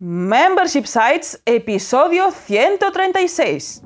Membership Sites, episodio 136.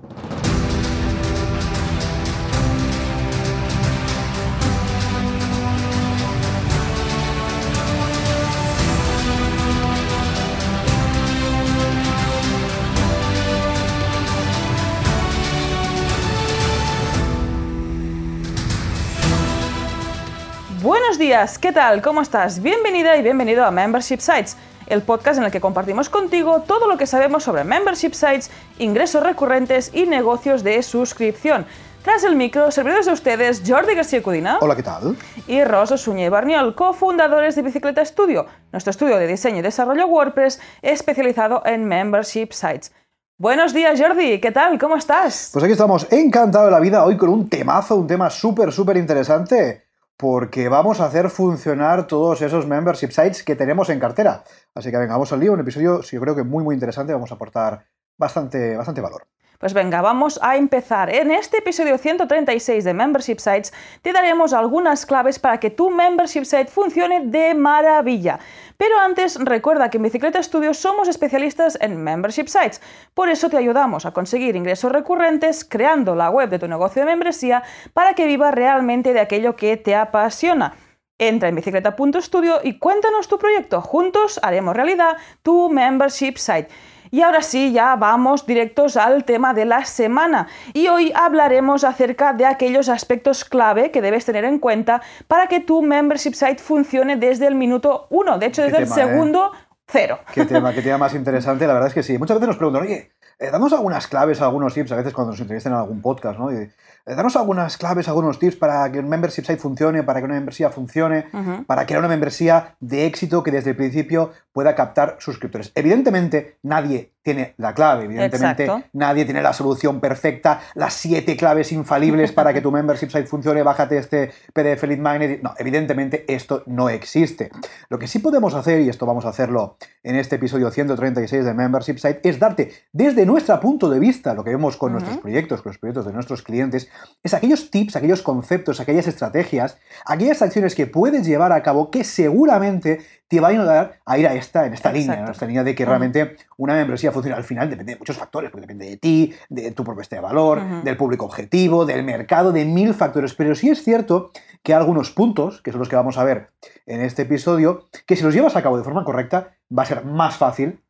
Buenos días, ¿qué tal? ¿Cómo estás? Bienvenida y bienvenido a Membership Sites, el podcast en el que compartimos contigo todo lo que sabemos sobre membership sites, ingresos recurrentes y negocios de suscripción. Tras el micro, servidores de ustedes Jordi García Cudina Hola, ¿qué tal? y Rosa Suñé Barniol, cofundadores de Bicicleta Studio, nuestro estudio de diseño y desarrollo WordPress especializado en membership sites. Buenos días, Jordi, ¿qué tal? ¿Cómo estás? Pues aquí estamos, encantado de la vida, hoy con un temazo, un tema súper, súper interesante, porque vamos a hacer funcionar todos esos membership sites que tenemos en cartera. Así que venga, vamos al lío, un episodio, yo creo que muy, muy interesante, vamos a aportar bastante, bastante valor. Pues venga, vamos a empezar. En este episodio 136 de Membership Sites te daremos algunas claves para que tu Membership Site funcione de maravilla. Pero antes recuerda que en Bicicleta Studio somos especialistas en Membership Sites. Por eso te ayudamos a conseguir ingresos recurrentes creando la web de tu negocio de membresía para que vivas realmente de aquello que te apasiona. Entra en bicicleta.studio y cuéntanos tu proyecto. Juntos haremos realidad tu membership site. Y ahora sí, ya vamos directos al tema de la semana. Y hoy hablaremos acerca de aquellos aspectos clave que debes tener en cuenta para que tu membership site funcione desde el minuto 1. De hecho, desde tema, el ¿eh? segundo, cero. Qué tema, qué tema más interesante, la verdad es que sí. Muchas veces nos preguntan, oye, eh, danos algunas claves, algunos tips, a veces cuando nos entrevistan en algún podcast, ¿no? Y, danos algunas claves, algunos tips para que un membership site funcione, para que una membresía funcione, Ujú. para crear una membresía de éxito que desde el principio pueda captar suscriptores. Evidentemente, nadie tiene la clave, evidentemente, Exacto. nadie tiene la solución perfecta, las siete claves infalibles para que tu membership site funcione, bájate este PDF Lead Magnet. No, evidentemente esto no existe. Lo que sí podemos hacer, y esto vamos a hacerlo en este episodio 136 de Membership Site, es darte desde nuestro punto de vista, lo que vemos con nuestros proyectos, con los proyectos de nuestros clientes, es aquellos tips, aquellos conceptos, aquellas estrategias, aquellas acciones que puedes llevar a cabo que seguramente te van a ayudar a ir a esta, en esta línea. ¿no? esta línea de que realmente una membresía funcione. Al final depende de muchos factores, porque depende de ti, de tu propuesta de valor, del público objetivo, del mercado, de mil factores. Pero sí es cierto que hay algunos puntos, que son los que vamos a ver en este episodio, que si los llevas a cabo de forma correcta, va a ser más fácil,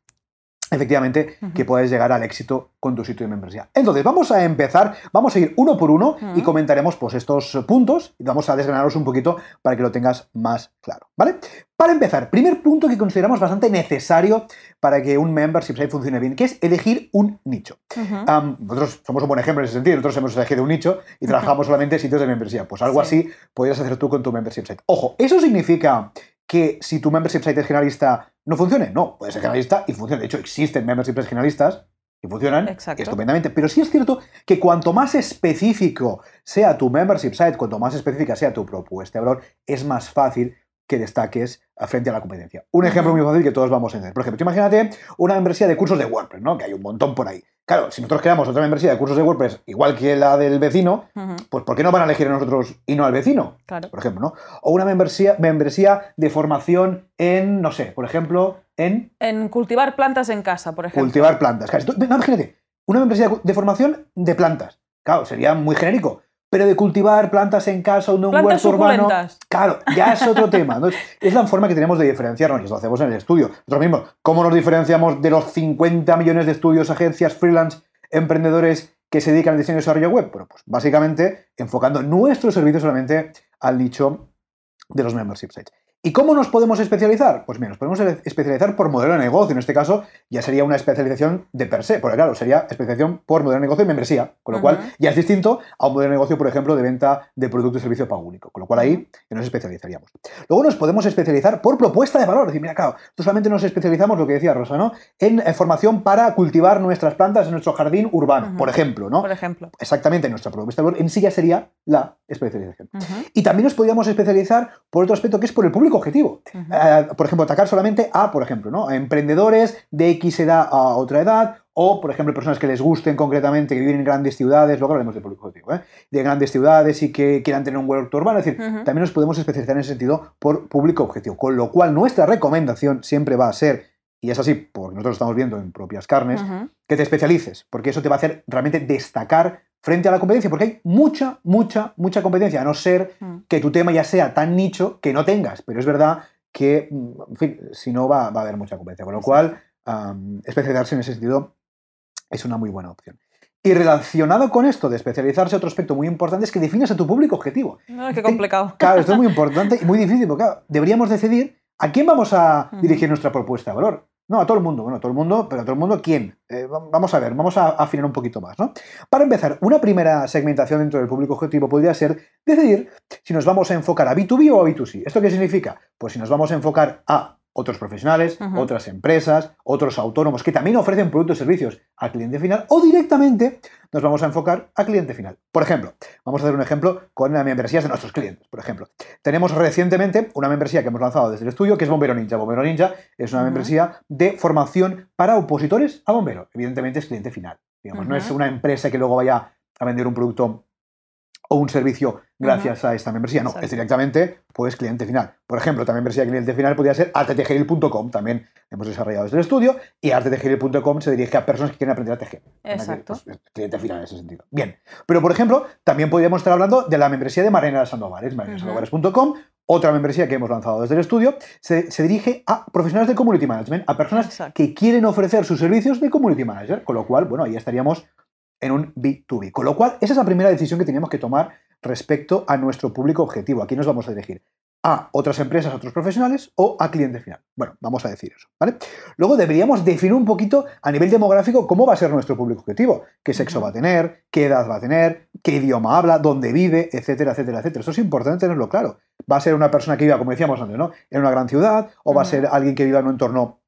efectivamente, que puedas llegar al éxito con tu sitio de membresía. Entonces, vamos a empezar, vamos a ir uno por uno y comentaremos pues, estos puntos y vamos a desgranarlos un poquito para que lo tengas más claro, ¿vale? Para empezar, primer punto que consideramos bastante necesario para que un membership site funcione bien, que es elegir un nicho. Nosotros somos un buen ejemplo en ese sentido. Nosotros hemos elegido un nicho y trabajamos solamente en sitios de membresía. Pues algo Sí. así podrías hacer tú con tu membership site. Ojo, ¿eso significa que si tu membership site es generalista no funcione? No, puede ser generalista y funciona. De hecho, existen membership sites generalistas que funcionan Exacto. estupendamente. Pero sí es cierto que cuanto más específico sea tu membership site, cuanto más específica sea tu propuesta de valor, es más fácil que destaques frente a la competencia. Un ejemplo muy fácil que todos vamos a entender. Por ejemplo, tú imagínate una membresía de cursos de WordPress, ¿no? Que hay un montón por ahí. Claro, si nosotros creamos otra membresía de cursos de WordPress igual que la del vecino, pues ¿por qué no van a elegir a nosotros y no al vecino? Claro. Por ejemplo, ¿no? O una membresía, membresía de formación en, no sé, por ejemplo, en En cultivar plantas en casa, por ejemplo. cultivar plantas. Claro, imagínate, una membresía de formación de plantas. Claro, sería muy genérico. Pero de cultivar plantas en casa o de un Plantas huerto urbano. Claro, ya es otro tema. ¿no? Es- Es la forma que tenemos de diferenciarnos y eso lo hacemos en el estudio. Nosotros mismos, ¿cómo nos diferenciamos de los 50 millones de estudios, agencias, freelance, emprendedores que se dedican al diseño y desarrollo web? Bueno, pues básicamente enfocando nuestro servicio solamente al nicho de los membership sites. ¿Y cómo nos podemos especializar? Pues bien, nos podemos especializar por modelo de negocio. En este caso, ya sería una especialización de per se, porque claro, sería especialización por modelo de negocio y membresía, con lo cual Ujú. ya es distinto a un modelo de negocio, por ejemplo, de venta de producto y servicio pago único, con lo cual ahí nos especializaríamos. Luego nos podemos especializar por propuesta de valor. Es decir, mira, claro, nosotros solamente nos especializamos, lo que decía Rosa, ¿no? En, eh, formación para cultivar nuestras plantas en nuestro jardín urbano, Ujú. por ejemplo, ¿no? Por ejemplo. Exactamente, nuestra propuesta de valor en sí ya sería la especialización. Ujú. Y también nos podríamos especializar por otro aspecto que es por el público objetivo. Eh, por ejemplo, atacar solamente a, por ejemplo, ¿no? a emprendedores de X edad a otra edad, o, por ejemplo, personas que les gusten concretamente, que viven en grandes ciudades, luego hablaremos de público objetivo, ¿eh? de grandes ciudades y que quieran tener un huerto urbano. Es decir, también nos podemos especializar en ese sentido por público objetivo. Con lo cual, nuestra recomendación siempre va a ser y es así, porque nosotros lo estamos viendo en propias carnes, que te especialices, porque eso te va a hacer realmente destacar frente a la competencia, porque hay mucha, mucha, mucha competencia, a no ser mm. que tu tema ya sea tan nicho que no tengas, pero es verdad que, mm, en fin, si no va, a haber mucha competencia, con lo cual especializarse en ese sentido es una muy buena opción. Y relacionado con esto de especializarse, otro aspecto muy importante es que defines a tu público objetivo. No, qué complicado. Claro, esto es muy importante y muy difícil, porque deberíamos decidir a quién vamos a dirigir nuestra propuesta de valor. No, a todo el mundo, bueno, a todo el mundo, pero a todo el mundo, ¿quién? Eh, vamos a ver, vamos a afinar un poquito más, ¿no? Para empezar, una primera segmentación dentro del público objetivo podría ser decidir si nos vamos a enfocar a B2B o a B2C. ¿Esto qué significa? Pues si nos vamos a enfocar a otros profesionales, otras empresas, otros autónomos que también ofrecen productos y servicios al cliente final o directamente nos vamos a enfocar al cliente final. Por ejemplo, vamos a hacer un ejemplo con las membresías de nuestros clientes. Por ejemplo, tenemos recientemente una membresía que hemos lanzado desde el estudio que es Bombero Ninja. Bombero Ninja es una membresía de formación para opositores a bombero. Evidentemente es cliente final. Digamos, no es una empresa que luego vaya a vender un producto o un servicio gracias a esta membresía. No, es directamente pues cliente final. Por ejemplo, esta membresía cliente final podría ser artetejil.com, también hemos desarrollado desde el estudio, y artetejil.com se dirige a personas que quieren aprender a tejer. Exacto. Pues, cliente final en ese sentido. Bien. Pero, por ejemplo, también podríamos estar hablando de la membresía de Marina de Sandovares, marinasandovares.com, otra membresía que hemos lanzado desde el estudio, se, dirige a profesionales de community management, a personas que quieren ofrecer sus servicios de community manager, con lo cual, bueno, ahí estaríamos en un B2B. Con lo cual, esa es la primera decisión que tenemos que tomar respecto a nuestro público objetivo. Aquí nos vamos a dirigir a otras empresas, a otros profesionales o a cliente final. Bueno, vamos a decir eso, ¿vale? Luego deberíamos definir un poquito a nivel demográfico cómo va a ser nuestro público objetivo, qué sexo va a tener, qué edad va a tener, qué idioma habla, dónde vive, etcétera, etcétera, etcétera. Eso es importante tenerlo claro. Va a ser una persona que viva, como decíamos antes, ¿no? En una gran ciudad o va a ser alguien que viva en un entorno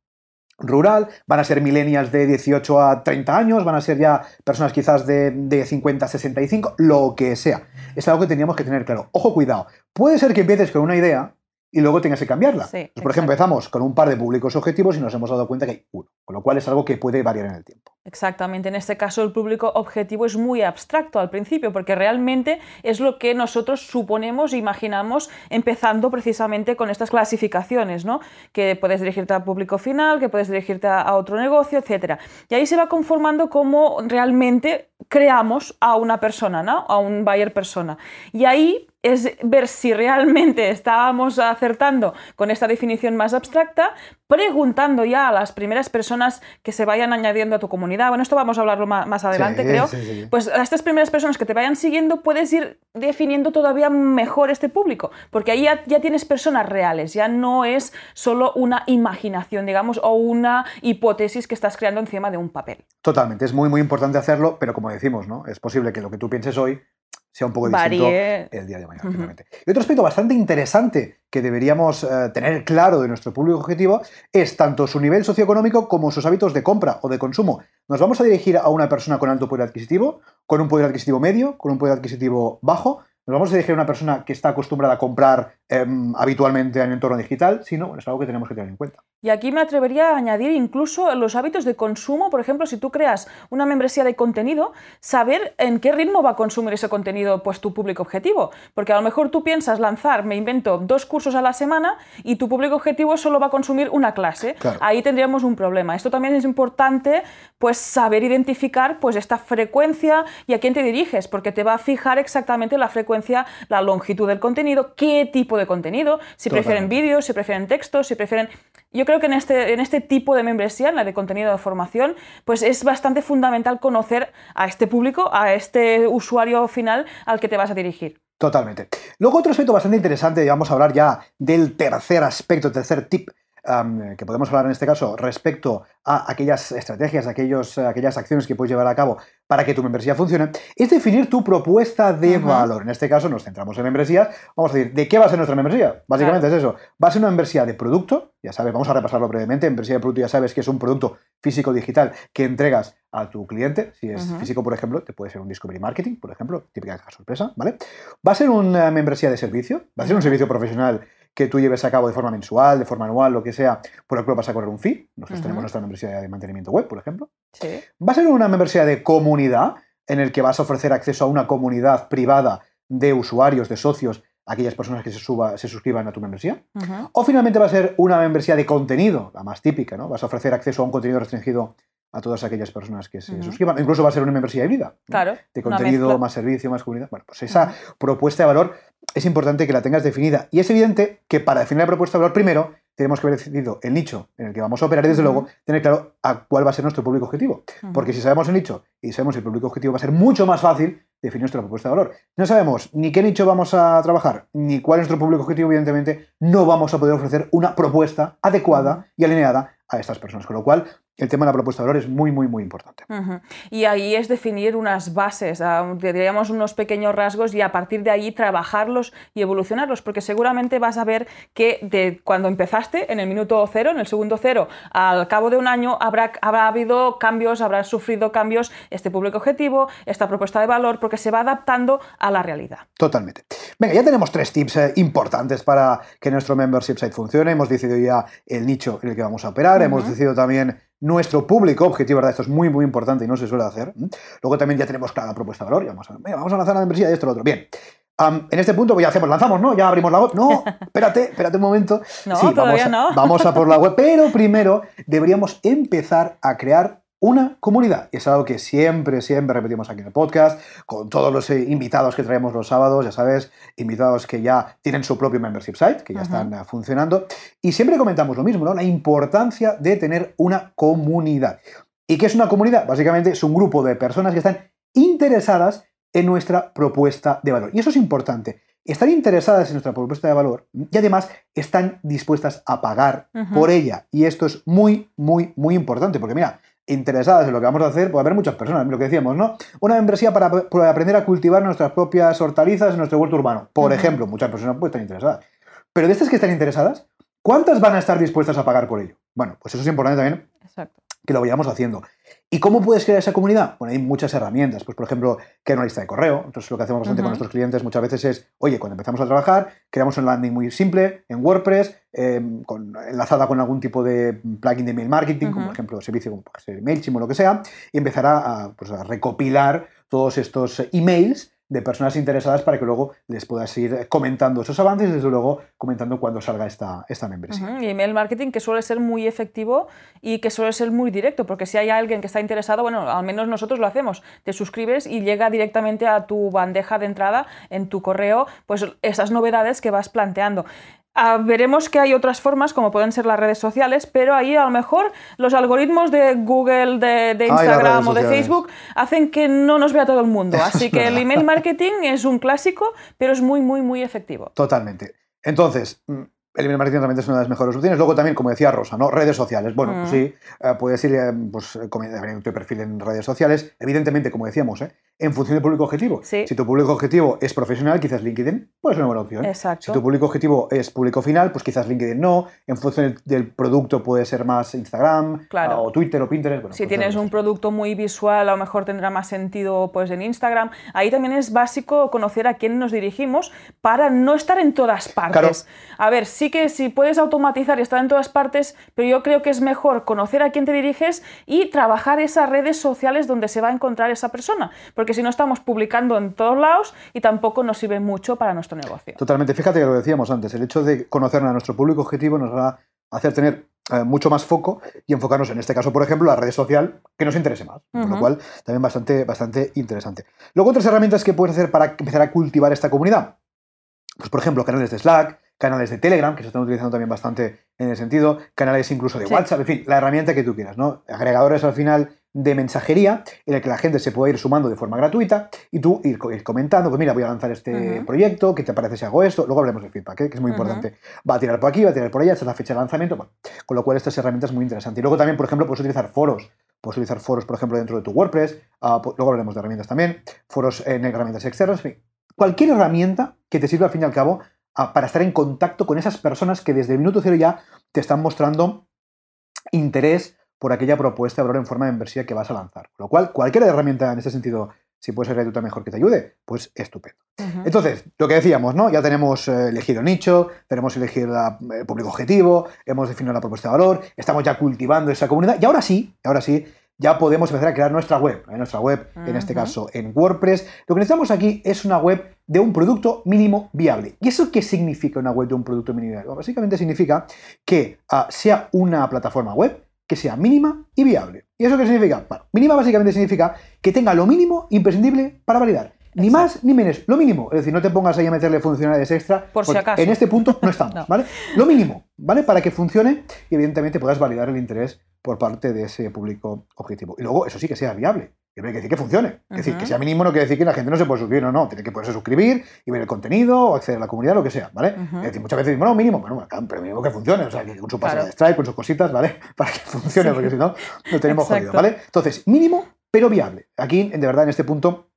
rural, van a ser millennials de 18 a 30 años, van a ser ya personas quizás de, de 50 a 65, lo que sea. Es algo que teníamos que tener claro. Ojo, cuidado. Puede ser que empieces con una idea y luego tengas que cambiarla. por ejemplo, empezamos con un par de públicos objetivos y nos hemos dado cuenta que hay uno, con lo cual es algo que puede variar en el tiempo. Exactamente, en este caso el público objetivo es muy abstracto al principio, porque realmente es lo que nosotros suponemos e imaginamos empezando precisamente con estas clasificaciones, ¿no? Que puedes dirigirte a público final, que puedes dirigirte a otro negocio, etc. Y ahí se va conformando cómo realmente creamos a una persona, ¿no? A un buyer persona. Y ahí es ver si realmente estábamos acertando con esta definición más abstracta, preguntando ya a las primeras personas que se vayan añadiendo a tu comunidad. Bueno, esto vamos a hablarlo más, adelante, creo. Pues a estas primeras personas que te vayan siguiendo puedes ir definiendo todavía mejor este público, porque ahí ya, ya tienes personas reales, ya no es solo una imaginación, digamos, o una hipótesis que estás creando encima de un papel. Totalmente, es muy, muy importante hacerlo, pero como decimos, ¿no? Es posible que lo que tú pienses hoy sea un poco distinto el día de mañana. Y otro aspecto bastante interesante que deberíamos eh, tener claro de nuestro público objetivo es tanto su nivel socioeconómico como sus hábitos de compra o de consumo. ¿Nos vamos a dirigir a una persona con alto poder adquisitivo, con un poder adquisitivo medio, con un poder adquisitivo bajo? ¿Nos vamos a dirigir a una persona que está acostumbrada a comprar em, habitualmente en el entorno digital? Si no, es algo que tenemos que tener en cuenta. Y aquí me atrevería a añadir incluso los hábitos de consumo. Por ejemplo, si tú creas una membresía de contenido, saber en qué ritmo va a consumir ese contenido pues tu público objetivo. Porque a lo mejor tú piensas lanzar, me invento, dos cursos a la semana y tu público objetivo solo va a consumir una clase. Ahí tendríamos un problema. Esto también es importante pues saber identificar pues esta frecuencia y a quién te diriges, porque te va a fijar exactamente la frecuencia, la longitud del contenido, qué tipo de contenido, si prefieren vídeos, si prefieren textos, si prefieren... Yo creo que en este, en este tipo de membresía, en la de contenido de formación, pues es bastante fundamental conocer a este público, a este usuario final al que te vas a dirigir. Totalmente. Luego otro aspecto bastante interesante, y vamos a hablar ya del tercer aspecto, tercer tip que podemos hablar en este caso respecto a aquellas estrategias, aquellos, aquellas acciones que puedes llevar a cabo para que tu membresía funcione, es definir tu propuesta de valor. En este caso nos centramos en membresías. Vamos a decir, ¿de qué va a ser nuestra membresía? Básicamente es eso. Va a ser una membresía de producto, ya sabes, vamos a repasarlo brevemente. Membresía de producto ya sabes que es un producto físico digital que entregas a tu cliente. Si es físico, por ejemplo, te puede ser un Discovery Marketing, por ejemplo, típica caja sorpresa, ¿vale? Va a ser una membresía de servicio, va a ser un servicio profesional que tú lleves a cabo de forma mensual, de forma anual, lo que sea, por el cual vas a correr un fee. Nosotros tenemos nuestra membresía de mantenimiento web, por ejemplo. Sí. Va a ser una membresía de comunidad, en el que vas a ofrecer acceso a una comunidad privada de usuarios, de socios, aquellas personas que se, suba, se suscriban a tu membresía. O finalmente va a ser una membresía de contenido, la más típica, ¿no? Vas a ofrecer acceso a un contenido restringido a todas aquellas personas que se Ujú. suscriban. O incluso va a ser una membresía híbrida. ¿no? Claro. De contenido, más servicio, más comunidad. Bueno, pues esa propuesta de valor es importante que la tengas definida. Y es evidente que para definir la propuesta de valor, primero tenemos que haber decidido el nicho en el que vamos a operar y, desde luego, tener claro a cuál va a ser nuestro público objetivo. Porque si sabemos el nicho y sabemos el público objetivo, va a ser mucho más fácil definir nuestra propuesta de valor. No sabemos ni qué nicho vamos a trabajar, ni cuál es nuestro público objetivo, evidentemente no vamos a poder ofrecer una propuesta adecuada y alineada a estas personas. Con lo cual, el tema de la propuesta de valor es muy, muy, muy importante. Ujú. Y ahí es definir unas bases, ah, diríamos unos pequeños rasgos y a partir de ahí trabajarlos y evolucionarlos, porque seguramente vas a ver que de cuando empezaste, en el minuto cero, en el segundo cero, al cabo de un año habrá, habrá habido cambios, habrás sufrido cambios este público objetivo, esta propuesta de valor, porque se va adaptando a la realidad. Totalmente. Venga, ya tenemos tres tips eh, importantes para que nuestro membership site funcione. Hemos decidido ya el nicho en el que vamos a operar. Hemos decidido también nuestro público objetivo, ¿verdad? Esto es muy, muy importante y no se suele hacer. Luego también ya tenemos clara la propuesta de valor. Vamos, a, venga, vamos a lanzar la membresía y esto y lo otro. Bien. En este punto pues ya hacemos, lanzamos, ¿no? Ya abrimos la web. No, espérate, espérate un momento. No, Sí, todavía vamos a, no. Vamos a por la web, pero primero deberíamos empezar a crear una comunidad. Y es algo que siempre, siempre repetimos aquí en el podcast, con todos los eh, invitados que traemos los sábados, ya sabes, invitados que ya tienen su propio membership site, que ya están eh, funcionando. Y siempre comentamos lo mismo, ¿no? La importancia de tener una comunidad. ¿Y qué es una comunidad? Básicamente es un grupo de personas que están interesadas en nuestra propuesta de valor. Y eso es importante. Están interesadas en nuestra propuesta de valor y además están dispuestas a pagar por ella. Y esto es muy, muy, muy importante. Porque mira, interesadas en lo que vamos a hacer, puede haber muchas personas, lo que decíamos, ¿no? Una membresía para, para aprender a cultivar nuestras propias hortalizas en nuestro huerto urbano. Por ejemplo, muchas personas pueden estar interesadas. Pero de estas que están interesadas, ¿cuántas van a estar dispuestas a pagar por ello? Bueno, pues eso es importante también Exacto. Que lo vayamos haciendo. ¿Y cómo puedes crear esa comunidad? Bueno, hay muchas herramientas. Pues, por ejemplo, crear una lista de correo. Entonces, lo que hacemos bastante con nuestros clientes muchas veces es, oye, cuando empezamos a trabajar, creamos un landing muy simple en WordPress, eh, con, enlazada con algún tipo de plugin de email marketing, como por ejemplo servicio como puede ser MailChimp o lo que sea, y empezará a, pues, a recopilar todos estos emails de personas interesadas para que luego les puedas ir comentando esos avances y desde luego comentando cuando salga esta, esta membresía. Ujú, Y email marketing que suele ser muy efectivo y que suele ser muy directo, porque si hay alguien que está interesado, bueno, al menos nosotros lo hacemos, te suscribes y llega directamente a tu bandeja de entrada en tu correo, pues esas novedades que vas planteando. Ah, veremos que hay otras formas, como pueden ser las redes sociales, pero ahí a lo mejor los algoritmos de Google, de, de las Instagram o de. Facebook hacen que no nos vea todo el mundo. Así que el email marketing es un clásico, pero es muy, muy, muy efectivo. Totalmente. Entonces, mm, el email marketing realmente es una de las mejores opciones. Luego también, como decía Rosa, ¿no? Redes sociales. Bueno, pues Mm. sí, eh, puedes ir eh, pues, eh, abriendo tu perfil en redes sociales. Evidentemente, como decíamos, ¿eh? en función del público objetivo. Sí. Si tu público objetivo es profesional, quizás LinkedIn puede ser una buena opción. Exacto. Si tu público objetivo es público final, pues quizás LinkedIn no. En función del, producto puede ser más Instagram Claro. o Twitter o Pinterest. Bueno, Si pues tienes un producto muy visual, a lo mejor tendrá más sentido pues, en Instagram. Ahí también es básico conocer a quién nos dirigimos para no estar en todas partes. A ver, sí que si puedes automatizar y estar en todas partes, pero yo creo que es mejor conocer a quién te diriges y trabajar esas redes sociales donde se va a encontrar esa persona. Porque si no estamos publicando en todos lados y tampoco nos sirve mucho para nuestro negocio. Totalmente. Fíjate que lo decíamos antes, el hecho de conocer a nuestro público objetivo nos va a hacer tener eh, mucho más foco y enfocarnos en este caso, por ejemplo, la red social que nos interese más. Con lo cual, también bastante, bastante interesante. Luego, otras herramientas que puedes hacer para empezar a cultivar esta comunidad. Pues, por ejemplo, canales de Slack, canales de Telegram, que se están utilizando también bastante en el sentido, canales incluso de Sí. WhatsApp, en fin, la herramienta que tú quieras, ¿no? Agregadores al final de mensajería en el que la gente se puede ir sumando de forma gratuita y tú ir, co- ir comentando, pues mira, voy a lanzar este proyecto, ¿qué te parece si hago esto? Luego hablemos del feedback, ¿eh? que es muy importante. Va a tirar por aquí, va a tirar por allá, esta es la fecha de lanzamiento, bueno, con lo cual estas herramientas muy interesantes. Y luego también, por ejemplo, puedes utilizar foros. Puedes utilizar foros, por ejemplo, dentro de tu WordPress, ah, pu- luego hablaremos de herramientas también, foros en herramientas externas, en fin. Cualquier herramienta que te sirva al fin y al cabo para estar en contacto con esas personas que desde el minuto cero ya te están mostrando interés por aquella propuesta de valor en forma de membresía que vas a lanzar. Con lo cual, cualquier herramienta en este sentido, si puede ser gratuita mejor que te ayude, pues estupendo. Entonces, lo que decíamos, ¿no? Ya tenemos eh, elegido nicho, tenemos elegido la- el público objetivo, hemos definido la propuesta de valor, estamos ya cultivando esa comunidad y ahora sí, ahora sí, ya podemos empezar a crear nuestra web. ¿eh? Nuestra web, en este caso, en WordPress. Lo que necesitamos aquí es una web de un producto mínimo viable. ¿Y eso qué significa una web de un producto mínimo viable? básicamente significa que ah, sea una plataforma web que sea mínima y viable. ¿Y eso qué significa? Bueno, mínima básicamente significa que tenga lo mínimo imprescindible para validar. Ni más ni menos, lo mínimo. Es decir, no te pongas ahí a meterle funcionalidades extra. Por si acaso. En este punto no estamos, ¿vale? Lo mínimo, ¿vale? Para que funcione y evidentemente puedas validar el interés por parte de ese público objetivo. Y luego, eso sí, que sea viable. Que hay que decir que funcione. Es decir, que sea mínimo no quiere decir que la gente no se puede suscribir o no. Tiene que poderse suscribir y ver el contenido o acceder a la comunidad, lo que sea, ¿vale? Es decir, muchas veces decimos, no, mínimo, bueno, pero mínimo que funcione. O sea, que con su pasada de strike, con sus cositas, ¿vale? Para que funcione, porque si no, lo tenemos jodido, ¿vale? Entonces, mínimo, pero viable. Aquí, de verdad, en este punto,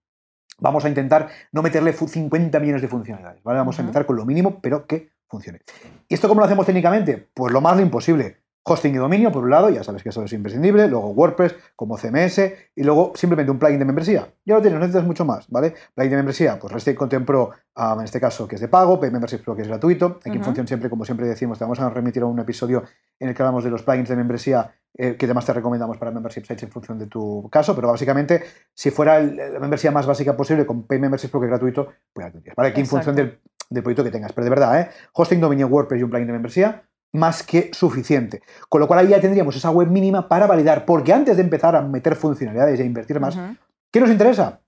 vamos a intentar no meterle 50 millones de funcionalidades, ¿vale? Vamos a empezar con lo mínimo, pero que funcione. ¿Y esto cómo lo hacemos técnicamente? Pues lo más imposible. Hosting y dominio, por un lado, ya sabes que eso es imprescindible, luego WordPress como CMS y luego simplemente un plugin de membresía. Ya lo tienes, no necesitas mucho más, ¿vale? Plugin de membresía, pues Restate Content Pro, en este caso, que es de pago, Pay Membership Pro, que es gratuito. Aquí en función siempre, como siempre decimos, te vamos a remitir a un episodio en el que hablamos de los plugins de membresía eh, que además te recomendamos para membership sites en función de tu caso, pero básicamente, si fuera la membresía más básica posible con Pay Membership Pro, que es gratuito, pues ya ¿vale? Aquí en función del, del proyecto que tengas. Pero de verdad, ¿eh? Hosting, dominio, WordPress y un plugin de membresía, más que suficiente. Con lo cual ahí ya tendríamos esa web mínima para validar, porque antes de empezar a meter funcionalidades y a invertir más, ¿qué nos interesa?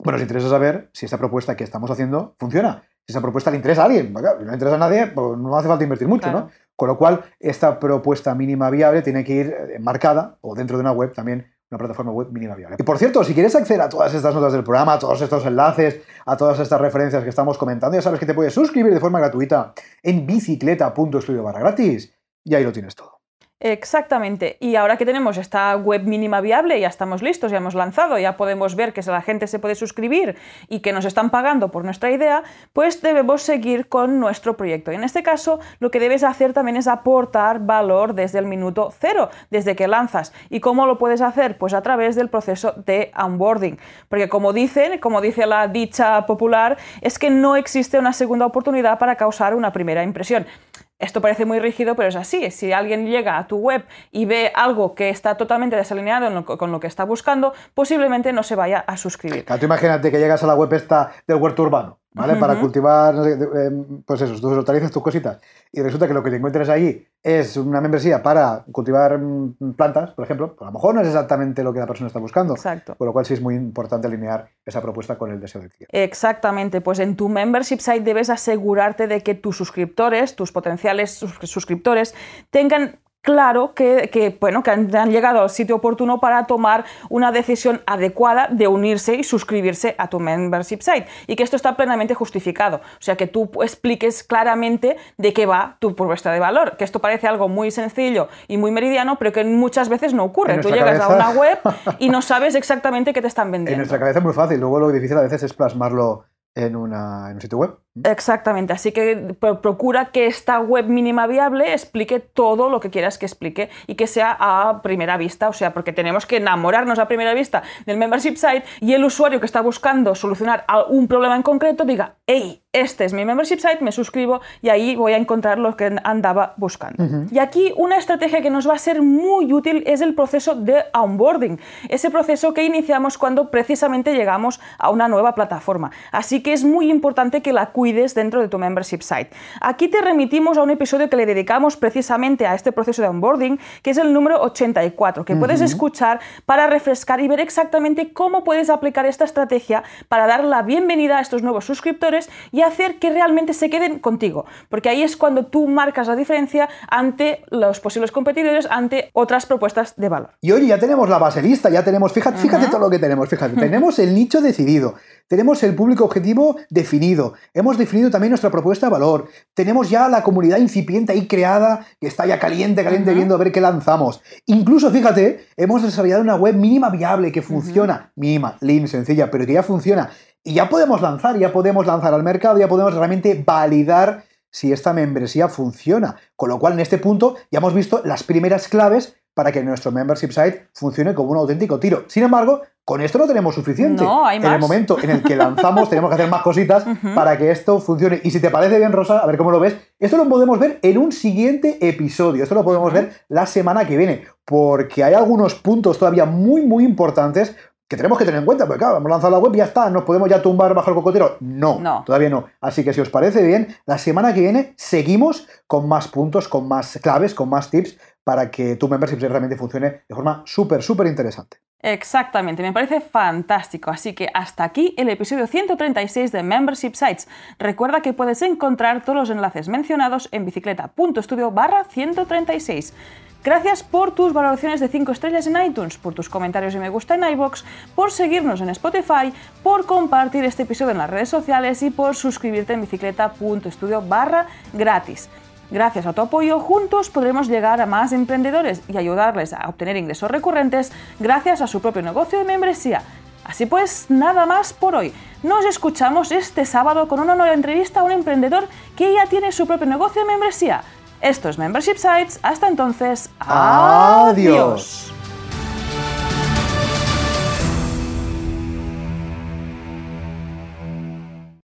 Bueno, nos interesa saber si esta propuesta que estamos haciendo funciona. Si esa propuesta le interesa a alguien. Si no le interesa a nadie, pues no hace falta invertir mucho, ¿no? Con lo cual, esta propuesta mínima viable tiene que ir marcada o dentro de una web también una plataforma web mínima viable. Y por cierto, si quieres acceder a todas estas notas del programa, a todos estos enlaces, a todas estas referencias que estamos comentando, ya sabes que te puedes suscribir de forma gratuita en bicicleta.studio barra gratis y ahí lo tienes todo. Exactamente. Y ahora que tenemos esta web mínima viable, ya estamos listos, ya hemos lanzado, ya podemos ver que la gente se puede suscribir y que nos están pagando por nuestra idea, pues debemos seguir con nuestro proyecto. Y en este caso, lo que debes hacer también es aportar valor desde el minuto cero, desde que lanzas. ¿Y cómo lo puedes hacer? Pues a través del proceso de onboarding. Porque como dicen, como dice la dicha popular, es que no existe una segunda oportunidad para causar una primera impresión. Esto parece muy rígido, pero es así. Si alguien llega a tu web y ve algo que está totalmente desalineado con lo que está buscando, posiblemente no se vaya a suscribir. Claro, tú imagínate que llegas a la web esta del huerto urbano ¿vale? Para cultivar, em, pues eso, tus hortalizas, tus cositas. Y resulta que lo que te encuentres allí es una membresía para cultivar mm, plantas, por ejemplo, pues a lo mejor no es exactamente lo que la persona está buscando. Exacto. Por lo cual sí es muy importante alinear esa propuesta con el deseo del cliente. Exactamente, pues en tu membership site debes asegurarte de que tus suscriptores, tus potenciales suscriptores, tengan claro que, bueno, que han, llegado al sitio oportuno para tomar una decisión adecuada de unirse y suscribirse a tu membership site y que esto está plenamente justificado. O sea, que tú expliques claramente de qué va tu propuesta de valor, que esto parece algo muy sencillo y muy meridiano, pero que muchas veces no ocurre. Tú llegas a una web y no sabes exactamente qué te están vendiendo. En nuestra cabeza es muy fácil, luego lo difícil a veces es plasmarlo en, una, en un sitio web. Exactamente, así que procura que esta web mínima viable explique todo lo que quieras que explique y que sea a primera vista, o sea, porque tenemos que enamorarnos a primera vista del membership site y el usuario que está buscando solucionar un problema en concreto diga, hey, este es mi membership site, me suscribo y ahí voy a encontrar lo que andaba buscando. Y aquí una estrategia que nos va a ser muy útil es el proceso de onboarding, ese proceso que iniciamos cuando precisamente llegamos a una nueva plataforma. Así que es muy importante que la cuides dentro de tu membership site. Aquí te remitimos a un episodio que le dedicamos precisamente a este proceso de onboarding, que es el número 84, que puedes escuchar para refrescar y ver exactamente cómo puedes aplicar esta estrategia para dar la bienvenida a estos nuevos suscriptores y hacer que realmente se queden contigo, porque ahí es cuando tú marcas la diferencia ante los posibles competidores, ante otras propuestas de valor. Y oye, ya tenemos la base lista, ya tenemos, fíjate, fíjate todo lo que tenemos, fíjate, tenemos el nicho decidido, tenemos el público objetivo definido, hemos definido también nuestra propuesta de valor, tenemos ya la comunidad incipiente ahí creada, que está ya caliente, caliente, viendo a ver qué lanzamos. Incluso, fíjate, hemos desarrollado una web mínima viable que funciona, mínima, lean, sencilla, pero que ya funciona. Y ya podemos lanzar, ya podemos lanzar al mercado, ya podemos realmente validar si esta membresía funciona. Con lo cual, en este punto, ya hemos visto las primeras claves para que nuestro membership site funcione como un auténtico tiro. Sin embargo, con esto no tenemos suficiente. No, hay En el más. momento en el que lanzamos tenemos que hacer más cositas para que esto funcione. Y si te parece bien, Rosa, a ver cómo lo ves, esto lo podemos ver en un siguiente episodio. Esto lo podemos ver la semana que viene, porque hay algunos puntos todavía muy, muy importantes que tenemos que tener en cuenta, porque claro, hemos lanzado la web y ya está, nos podemos ya tumbar bajo el cocotero. No, No. todavía no. Así que si os parece bien, la semana que viene seguimos con más puntos, con más claves, con más tips para que tu membership realmente funcione de forma súper, súper interesante. Exactamente, me parece fantástico. Así que hasta aquí el episodio 136 de Membership Sites. Recuerda que puedes encontrar todos los enlaces mencionados en bicicleta.studio barra 136. Gracias por tus valoraciones de 5 estrellas en iTunes, por tus comentarios y me gusta en iBox, por seguirnos en Spotify, por compartir este episodio en las redes sociales y por suscribirte en bicicleta.studio barra gratis. Gracias a tu apoyo, juntos podremos llegar a más emprendedores y ayudarles a obtener ingresos recurrentes gracias a su propio negocio de membresía. Así pues, nada más por hoy. Nos escuchamos este sábado con una nueva entrevista a un emprendedor que ya tiene su propio negocio de membresía. Esto es Membership Sites. Hasta entonces, Adiós. adiós.